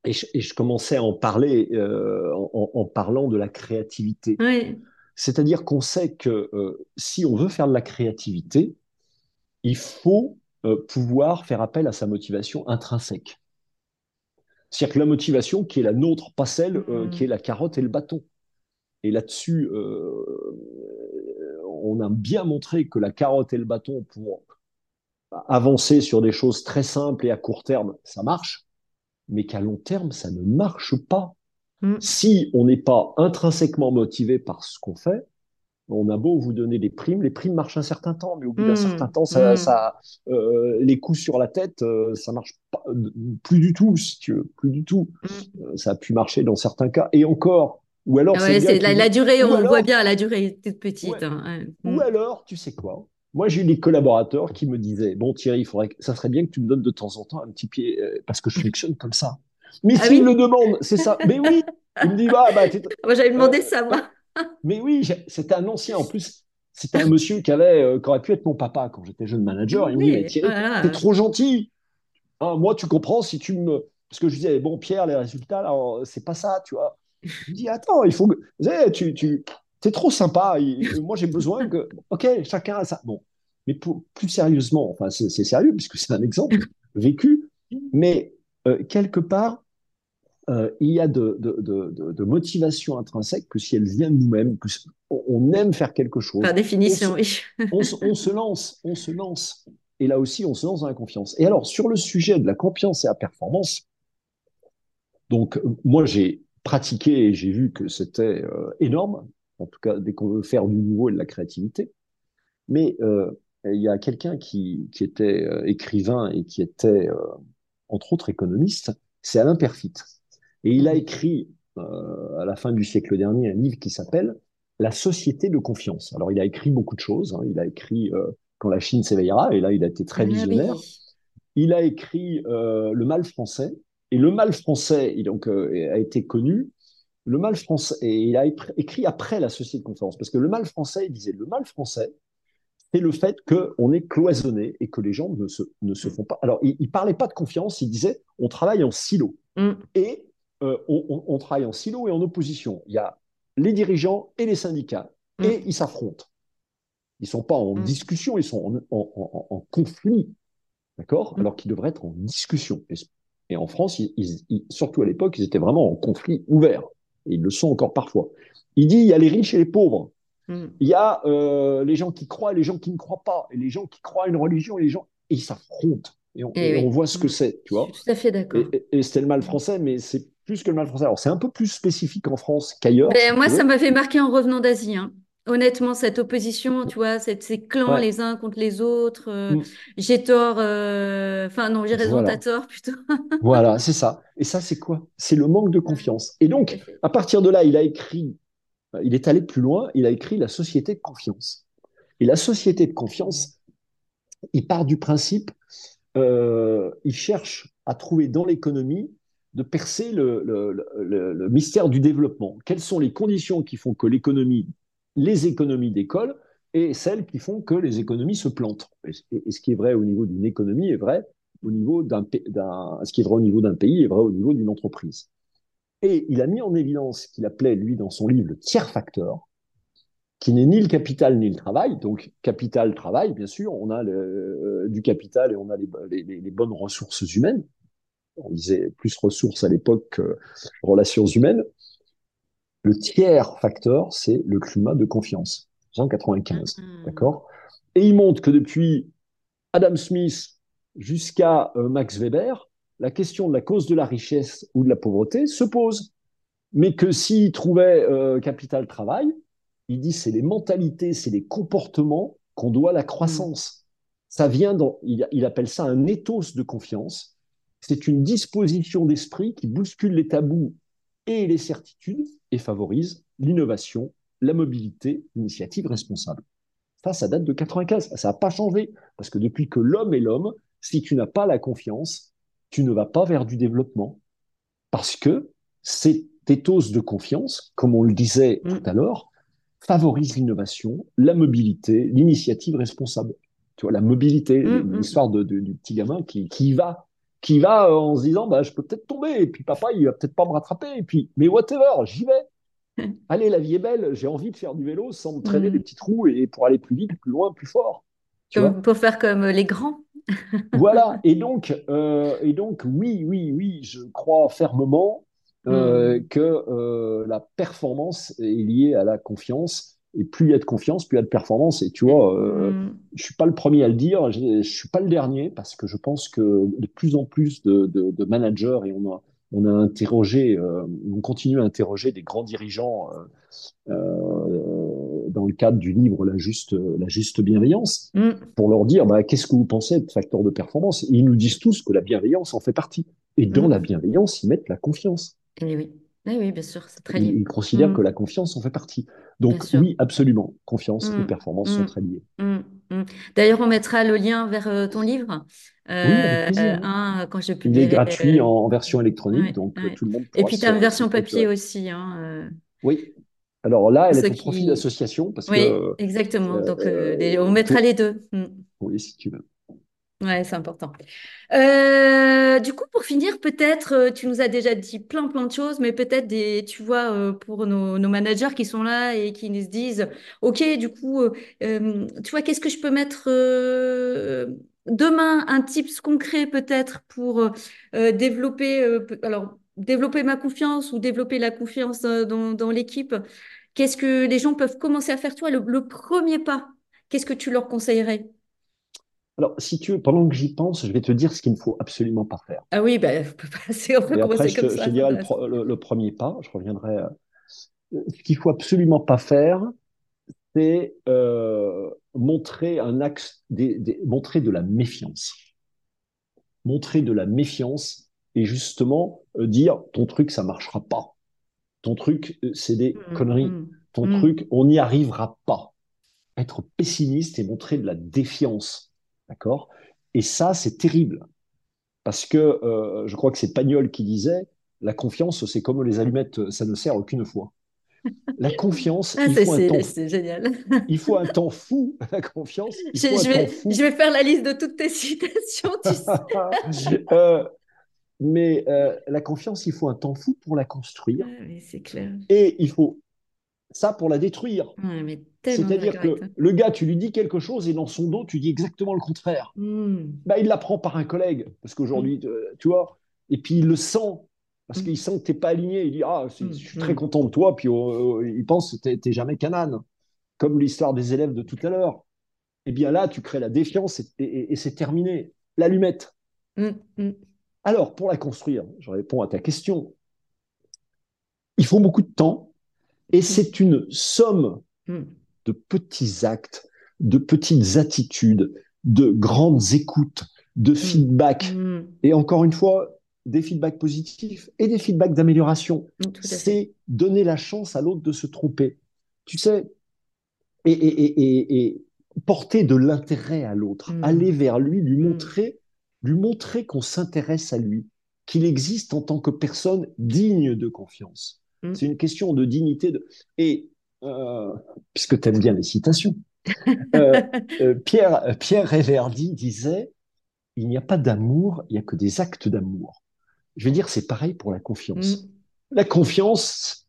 [SPEAKER 2] Et je, commençais à en parler euh, en, parlant de la créativité. C'est-à-dire qu'on sait que euh, si on veut faire de la créativité, il faut euh, pouvoir faire appel à sa motivation intrinsèque. C'est-à-dire que la motivation qui est la nôtre, pas celle mm. qui est la carotte et le bâton. Et là-dessus, on a bien montré que la carotte et le bâton pour avancer sur des choses très simples et à court terme, ça marche, mais qu'à long terme, ça ne marche pas. Mm. Si on n'est pas intrinsèquement motivé par ce qu'on fait, on a beau vous donner des primes, les primes marchent un certain temps, mais au bout d'un mm. certain temps, ça, mm. euh, les coups sur la tête, euh, ça marche pas, plus du tout, si tu veux, plus du tout. Euh, ça a pu marcher dans certains cas, et encore, ou alors,
[SPEAKER 1] ah c'est la, durée, on voit bien, la durée est toute petite. Hein,
[SPEAKER 2] Ou mm. alors, tu sais quoi? Moi, j'ai eu des collaborateurs qui me disaient Bon, Thierry, il faudrait ça serait bien que tu me donnes de temps en temps un petit pied, euh, parce que je fonctionne comme ça. Mais ah s'il le demande, c'est ça. Mais oui Il me dit bah, bah <laughs>
[SPEAKER 1] Moi, j'avais demandé ça, moi. <laughs>
[SPEAKER 2] Mais oui, c'était un ancien. En plus, c'était un monsieur qui, avait, euh, qui aurait pu être mon papa quand j'étais jeune manager. Il me dit Thierry, t'es trop gentil. Hein, moi, tu comprends si tu me. Parce que je disais Bon, Pierre, les résultats, c'est pas ça, tu vois. Je dis, attends, il faut que. Tu, tu es trop sympa. moi, j'ai besoin que. Ok, chacun a ça. Bon. Mais plus sérieusement, enfin, c'est sérieux, puisque c'est un exemple vécu, mais euh, quelque part, euh, il y a de, de, de, motivation intrinsèque que si elle vient de nous-mêmes, on aime faire quelque chose.
[SPEAKER 1] Par définition,
[SPEAKER 2] oui. on, on, se lance, on se lance. Et là aussi, on se lance dans la confiance. Et alors, sur le sujet de la confiance et la performance, donc moi, j'ai pratiqué et j'ai vu que c'était énorme, en tout cas dès qu'on veut faire du nouveau et de la créativité. Mais il y a quelqu'un qui, qui, était écrivain et qui était, entre autres, économiste, c'est Alain Perfit. Et il a mmh. écrit, à la fin du siècle dernier, un livre qui s'appelle La société de confiance. Alors, il a écrit beaucoup de choses. Hein. Il a écrit Quand la Chine s'éveillera, et là, il a été très ah visionnaire. Il a écrit Le mal français. Et le mal français, il donc, a été connu. Le mal français, et il a écrit après la société de confiance, parce que le mal français, il disait, le mal français, c'est le fait qu'on est cloisonné et que les gens ne se, ne se mm. font pas. Alors, il ne parlait pas de confiance, il disait on travaille en silo. Mm. Et euh, on, travaille en silo et en opposition. Il y a les dirigeants et les syndicats. Mm. Et ils s'affrontent. Ils ne sont pas en discussion, ils sont en, conflit. D'accord? Alors qu'ils devraient être en discussion. Et, en France, surtout à l'époque, ils étaient vraiment en conflit ouvert. Et ils le sont encore parfois. Il dit il y a les riches et les pauvres. Mm. Il y a euh, les gens qui croient et les gens qui ne croient pas, et les gens qui croient à une religion et les gens et ils s'affrontent. Et, on, eh voit ce que mm. c'est, tu vois.
[SPEAKER 1] tout à fait d'accord.
[SPEAKER 2] Et, c'était le mal français, mais c'est plus que le mal français. Alors c'est un peu plus spécifique en France qu'ailleurs.
[SPEAKER 1] Ben, moi, ça m'avait marqué en revenant d'Asie. Hein. Honnêtement, cette opposition, tu vois, ces clans les uns contre les autres, euh, mm. j'ai tort, euh, enfin non, j'ai raison, t'as tort plutôt. <laughs>
[SPEAKER 2] voilà, c'est ça. Et ça, c'est quoi? C'est le manque de confiance. Et donc, à partir de là, il a écrit il est allé plus loin, il a écrit La société de confiance. Et la société de confiance, il part du principe, euh, il cherche à trouver dans l'économie de percer le, mystère du développement. Quelles sont les conditions qui font que l'économie, les économies décollent et celles qui font que les économies se plantent. Et, ce qui est vrai au niveau d'une économie est vrai au niveau d'un, ce qui est vrai au niveau d'un pays est vrai au niveau d'une entreprise. Et il a mis en évidence ce qu'il appelait, lui, dans son livre, le tiers facteur, qui n'est ni le capital ni le travail. Donc, capital, travail, bien sûr, on a euh, du capital et on a les, les, bonnes ressources humaines. On disait plus ressources à l'époque que relations humaines. Le tiers facteur, c'est le climat de confiance. 195, mm-hmm. d'accord? Et il montre que depuis Adam Smith jusqu'à euh, Max Weber, la question de la cause de la richesse ou de la pauvreté se pose. Mais que s'il trouvait euh, capital travail, il dit c'est les mentalités, c'est les comportements qu'on doit à la croissance. Ça vient dans, il, appelle ça un ethos de confiance. C'est une disposition d'esprit qui bouscule les tabous et les certitudes et favorise l'innovation, la mobilité, l'initiative responsable. Ça, ça date de 95. Ça n'a pas changé. Parce que depuis que l'homme est l'homme, si tu n'as pas la confiance, tu ne vas pas vers du développement parce que ces ethos de confiance, comme on le disait mm. tout à l'heure, favorisent l'innovation, la mobilité, l'initiative responsable. Tu vois, la mobilité, mm, mm. l'histoire de, du petit gamin qui, qui va qui va en se disant bah, je peux peut-être tomber et puis papa il va peut-être pas me rattraper et puis mais whatever j'y vais <laughs> allez la vie est belle j'ai envie de faire du vélo sans me traîner des petits trous et pour aller plus vite plus loin plus fort
[SPEAKER 1] pour faire comme les grands <laughs>
[SPEAKER 2] voilà, et donc, euh, et donc, oui, oui, oui, je crois fermement euh, hmm. que euh, la performance est liée à la confiance. Et plus il y a de confiance, plus il y a de performance. Et tu vois, hmm. je suis pas le premier à le dire, je, ne suis pas le dernier, parce que je pense que de plus en plus de, de, managers, et on a, on a interrogé, on continue à interroger des grands dirigeants dans le cadre du livre La juste, la juste bienveillance, mm. pour leur dire bah, qu'est-ce que vous pensez de facteur de performance? ils nous disent tous que la bienveillance en fait partie. Et dans mm. la bienveillance, ils mettent la confiance.
[SPEAKER 1] Et oui. Oui, bien sûr, c'est très lié.
[SPEAKER 2] Ils, considèrent mm. que la confiance en fait partie. Donc oui, absolument, confiance et performance sont très liées.
[SPEAKER 1] D'ailleurs, on mettra le lien vers euh, ton livre.
[SPEAKER 2] Euh, quand je Il est gratuit en, version électronique, donc tout le monde.
[SPEAKER 1] Et puis tu as une version papier aussi. Hein, euh.
[SPEAKER 2] Oui, alors là, elle est au profit d'association.
[SPEAKER 1] Oui, exactement. Euh, Donc, euh, euh, on mettra les deux.
[SPEAKER 2] Oui, si tu veux.
[SPEAKER 1] Ouais, c'est important. du coup, pour finir, peut-être, tu nous as déjà dit plein, plein de choses, mais peut-être des, tu vois, pour nos, managers qui sont là et qui nous disent, OK, du coup, tu vois, qu'est-ce que je peux mettre demain, un tips concret peut-être pour développer, alors, développer ma confiance ou développer la confiance dans l'équipe? Qu'est-ce que les gens peuvent commencer à faire toi le, premier pas Qu'est-ce que tu leur conseillerais?
[SPEAKER 2] Alors, si tu veux, pendant que j'y pense, je vais te dire ce qu'il ne faut absolument pas faire.
[SPEAKER 1] Ah oui, ben, on peut passer, <laughs> on peut
[SPEAKER 2] Et après,
[SPEAKER 1] commencer
[SPEAKER 2] je,
[SPEAKER 1] comme
[SPEAKER 2] te- je
[SPEAKER 1] ça.
[SPEAKER 2] le, le- le premier pas. Je reviendrai. euh, Ce qu'il faut absolument pas faire, c'est euh, montrer un axe, des- des- montrer de la méfiance. Montrer de la méfiance et justement euh, dire ton truc, ça marchera pas. Ton truc, c'est des
[SPEAKER 1] Mm,
[SPEAKER 2] conneries.
[SPEAKER 1] mm,
[SPEAKER 2] Ton
[SPEAKER 1] mm.
[SPEAKER 2] truc, on n'y arrivera pas. Être pessimiste et montrer de la défiance. D'accord? Et ça, c'est terrible. Parce que euh, je crois que c'est Pagnol qui disait la confiance, c'est comme les allumettes, ça ne sert aucune fois. La <laughs> confiance,
[SPEAKER 1] Ah,
[SPEAKER 2] il
[SPEAKER 1] c'est
[SPEAKER 2] faut un temps,
[SPEAKER 1] c'est génial. <laughs>
[SPEAKER 2] il faut un temps fou. La confiance, il
[SPEAKER 1] Je,
[SPEAKER 2] faut un
[SPEAKER 1] je
[SPEAKER 2] temps
[SPEAKER 1] vais,
[SPEAKER 2] fou.
[SPEAKER 1] je vais faire la liste de toutes tes <laughs> citations, tu sais.
[SPEAKER 2] Euh, mais euh, la confiance, il faut un temps fou pour la construire.
[SPEAKER 1] Ah, mais c'est clair.
[SPEAKER 2] Et il faut ça pour la détruire.
[SPEAKER 1] Ouais, mais
[SPEAKER 2] C'est-à-dire que le gars, tu lui dis quelque chose et dans son dos, tu dis exactement le contraire.
[SPEAKER 1] Mm,
[SPEAKER 2] Bah, il l'apprend par un collègue, parce qu'aujourd'hui, euh, tu vois, et puis il le sent, parce
[SPEAKER 1] Mm.
[SPEAKER 2] qu'il sent que tu n'es pas aligné. Il dit Ah, je suis très content de toi, puis euh, euh, il pense que tu n'es jamais canane, comme l'histoire des élèves de tout à l'heure. Et bien là, tu crées la défiance et, et- et c'est terminé. L'allumette. Alors, pour la construire, je réponds à ta question. Il faut beaucoup de temps et c'est une somme
[SPEAKER 1] Mm.
[SPEAKER 2] De petits actes, de petites attitudes, de grandes écoutes, de feedback.
[SPEAKER 1] Mm.
[SPEAKER 2] Et encore une fois, des feedbacks positifs et des feedbacks d'amélioration.
[SPEAKER 1] Mm.
[SPEAKER 2] C'est donner la chance à l'autre de se tromper. Tu sais, et, et- et- et- et porter de l'intérêt à l'autre,
[SPEAKER 1] Mm.
[SPEAKER 2] aller vers lui, lui
[SPEAKER 1] Mm.
[SPEAKER 2] montrer, lui montrer qu'on s'intéresse à lui, qu'il existe en tant que personne digne de confiance.
[SPEAKER 1] Mm.
[SPEAKER 2] C'est une question de dignité. De... Et euh, puisque tu aimes bien les citations, euh, <laughs> euh, Pierre, Pierre Réverdy disait Il n'y a pas d'amour, il n'y a que des actes d'amour. Je vais dire, c'est pareil pour la confiance.
[SPEAKER 1] Mm.
[SPEAKER 2] La confiance,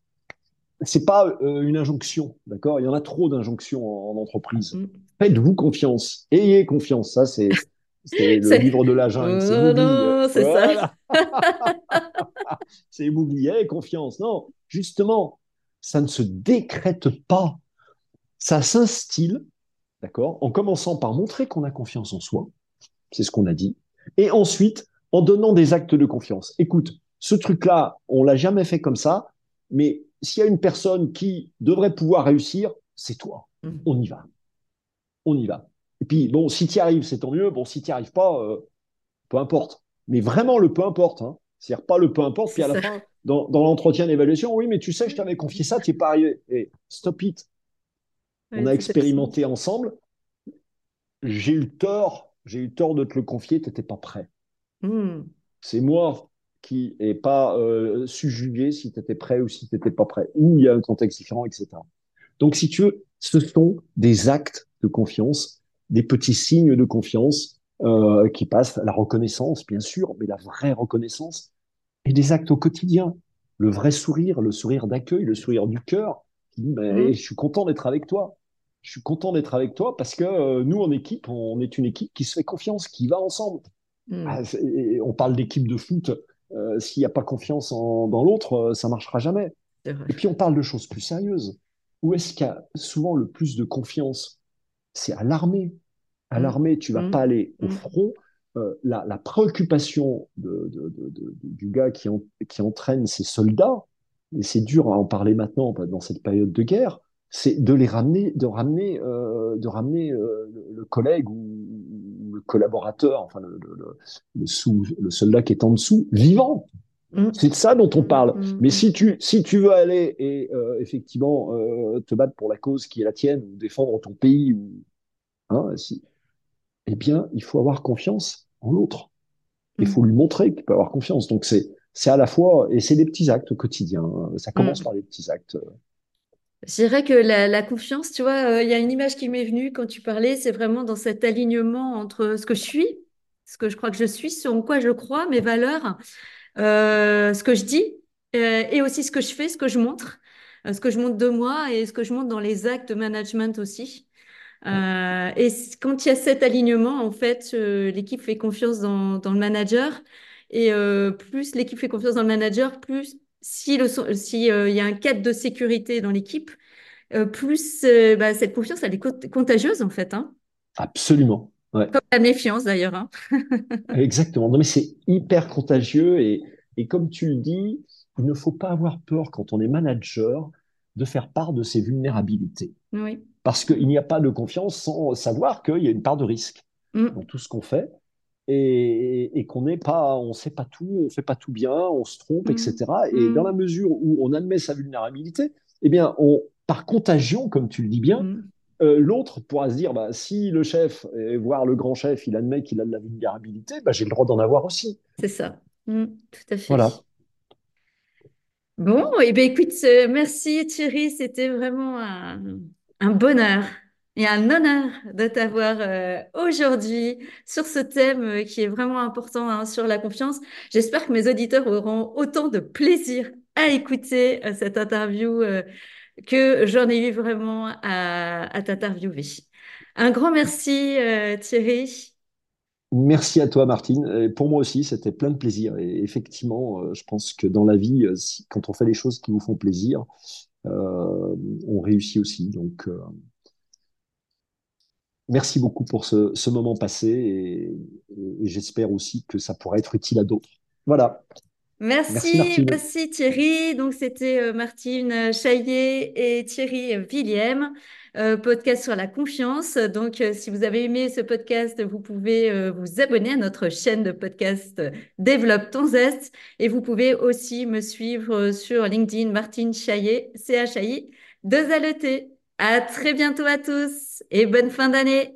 [SPEAKER 2] c'est pas euh, une injonction, d'accord? Il y en a trop d'injonctions en, en entreprise.
[SPEAKER 1] Mm.
[SPEAKER 2] Faites-vous confiance, ayez confiance. Ça, c'est c'est le
[SPEAKER 1] C'est-
[SPEAKER 2] livre de la jungle. c'est
[SPEAKER 1] Oh non, c'est ça.
[SPEAKER 2] Voilà. <laughs> c'est Mowgli, ayez confiance. Non, justement, ça ne se décrète pas. Ça s'instille, d'accord En commençant par montrer qu'on a confiance en soi, c'est ce qu'on a dit, et ensuite en donnant des actes de confiance. Écoute, ce truc-là, on l'a jamais fait comme ça, mais s'il y a une personne qui devrait pouvoir réussir, c'est toi.
[SPEAKER 1] Mm.
[SPEAKER 2] On y va. On y va. Et puis, bon, si tu y arrives, c'est tant mieux. Bon, si tu n'y arrives pas, euh, peu importe. Mais vraiment le peu importe. Hein. C'est-à-dire pas le peu importe, puis à la fin, dans, dans l'entretien d'évaluation, oui, mais tu sais, je t'avais confié ça, tu n'y es pas arrivé. Et stop it.
[SPEAKER 1] Ouais,
[SPEAKER 2] On a
[SPEAKER 1] à
[SPEAKER 2] expérimenté ensemble. J'ai eu tort, j'ai eu tort de te le confier, tu n'étais pas prêt.
[SPEAKER 1] Mm.
[SPEAKER 2] C'est moi qui n'ai pas euh, si tu étais prêt ou si tu n'étais pas prêt, ou il y a un contexte différent, etc. Donc, si tu veux, ce sont des actes de confiance, des petits signes de confiance euh, qui passent, la reconnaissance, bien sûr, mais la vraie reconnaissance, et des actes au quotidien. Le vrai sourire, le sourire d'accueil, le sourire du cœur, qui dit,
[SPEAKER 1] Mm.
[SPEAKER 2] je suis content d'être avec toi. Je suis content d'être avec toi parce que euh, nous, en équipe, on est une équipe qui se fait confiance, qui va ensemble.
[SPEAKER 1] Mm.
[SPEAKER 2] Ah, et on parle d'équipe de foot. euh, S'il n'y a pas confiance en- dans l'autre, euh, ça marchera jamais. Et puis on parle de choses plus sérieuses. Où est-ce qu'il y a souvent le plus de confiance? C'est à l'armée. À
[SPEAKER 1] Mm.
[SPEAKER 2] l'armée, tu vas
[SPEAKER 1] Mm.
[SPEAKER 2] pas aller au front. Euh, la, la préoccupation de- de- de- de- du gars qui, en- qui entraîne ses soldats, et c'est dur à en parler maintenant dans cette période de guerre, c'est de les ramener, de ramener, euh, de ramener euh, le, collègue ou, le collaborateur, enfin le, le- le- le sous, le soldat qui est en dessous, vivant.
[SPEAKER 1] Mm.
[SPEAKER 2] C'est de ça dont on parle.
[SPEAKER 1] Mm.
[SPEAKER 2] Mais si tu, si tu veux aller et effectivement te battre pour la cause qui est la tienne, ou défendre ton pays, ou, hein, si, eh bien, il faut avoir confiance en l'autre. Il
[SPEAKER 1] Mm.
[SPEAKER 2] faut lui montrer qu'il peut avoir confiance. Donc, c'est, c'est à la fois, et c'est des petits actes au quotidien. hein. Ça commence
[SPEAKER 1] Mm.
[SPEAKER 2] par des petits actes.
[SPEAKER 1] Je dirais que la, la confiance, tu vois, euh, il y a une image qui m'est venue quand tu parlais, c'est vraiment dans cet alignement entre ce que je suis, ce que je crois que je suis, ce en quoi je crois, mes valeurs, euh, ce que je dis, euh, et aussi ce que je fais, ce que je montre, ce que je montre de moi et ce que je montre dans les actes de management aussi. Euh, et quand il y a cet alignement, en fait, euh, l'équipe fait confiance dans, dans le manager. Et euh, plus l'équipe fait confiance dans le manager, plus si le, so- si, y a un cadre de sécurité dans l'équipe, plus bah, cette confiance, elle est cont- contagieuse, en fait. Hein.
[SPEAKER 2] Absolument.
[SPEAKER 1] Comme la méfiance d'ailleurs. Hein. <laughs>
[SPEAKER 2] Exactement. Non, mais c'est hyper contagieux et, et comme tu le dis, il ne faut pas avoir peur quand on est manager de faire part de ses vulnérabilités.
[SPEAKER 1] Oui.
[SPEAKER 2] Parce qu'il n'y a pas de confiance sans savoir qu'il y a une part de risque mm. dans tout ce qu'on fait et, et qu'on n'est pas, on sait pas tout, on fait pas tout bien, on se trompe, etc. Mm. Et dans mm. la mesure où on admet sa vulnérabilité, eh bien, on, par contagion, comme tu le dis bien, euh, l'autre pourra se dire, bah, si le chef, voire le grand chef, il admet qu'il a de la vulnérabilité, bah, j'ai le droit d'en avoir aussi.
[SPEAKER 1] C'est ça. tout à fait.
[SPEAKER 2] Voilà.
[SPEAKER 1] Bon, et eh bien, écoute, euh, merci Thierry, c'était vraiment un, bonheur et un honneur de t'avoir euh, aujourd'hui sur ce thème euh, qui est vraiment important hein, sur la confiance. J'espère que mes auditeurs auront autant de plaisir à écouter cette interview que j'en ai eu vraiment à, t'interviewer. Un grand merci Thierry.
[SPEAKER 2] Merci à toi, Martine. pour moi aussi, c'était plein de plaisir. Et effectivement, euh, je pense que dans la vie, euh, quand on fait les choses qui vous font plaisir, euh, on réussit aussi. Donc, merci beaucoup pour ce, moment passé et j'espère aussi que ça pourra être utile à d'autres. Voilà.
[SPEAKER 1] Merci, merci, Thierry. Donc, c'était euh, Martine Chaillet et Thierry Willem, euh, podcast sur la confiance. Donc, euh, si vous avez aimé ce podcast, vous pouvez vous abonner à notre chaîne de podcast Développe ton zeste. Et vous pouvez aussi me suivre sur LinkedIn, Martine Chaillet, C-H-A-I, 2 L-E-T. À très bientôt à tous et bonne fin d'année.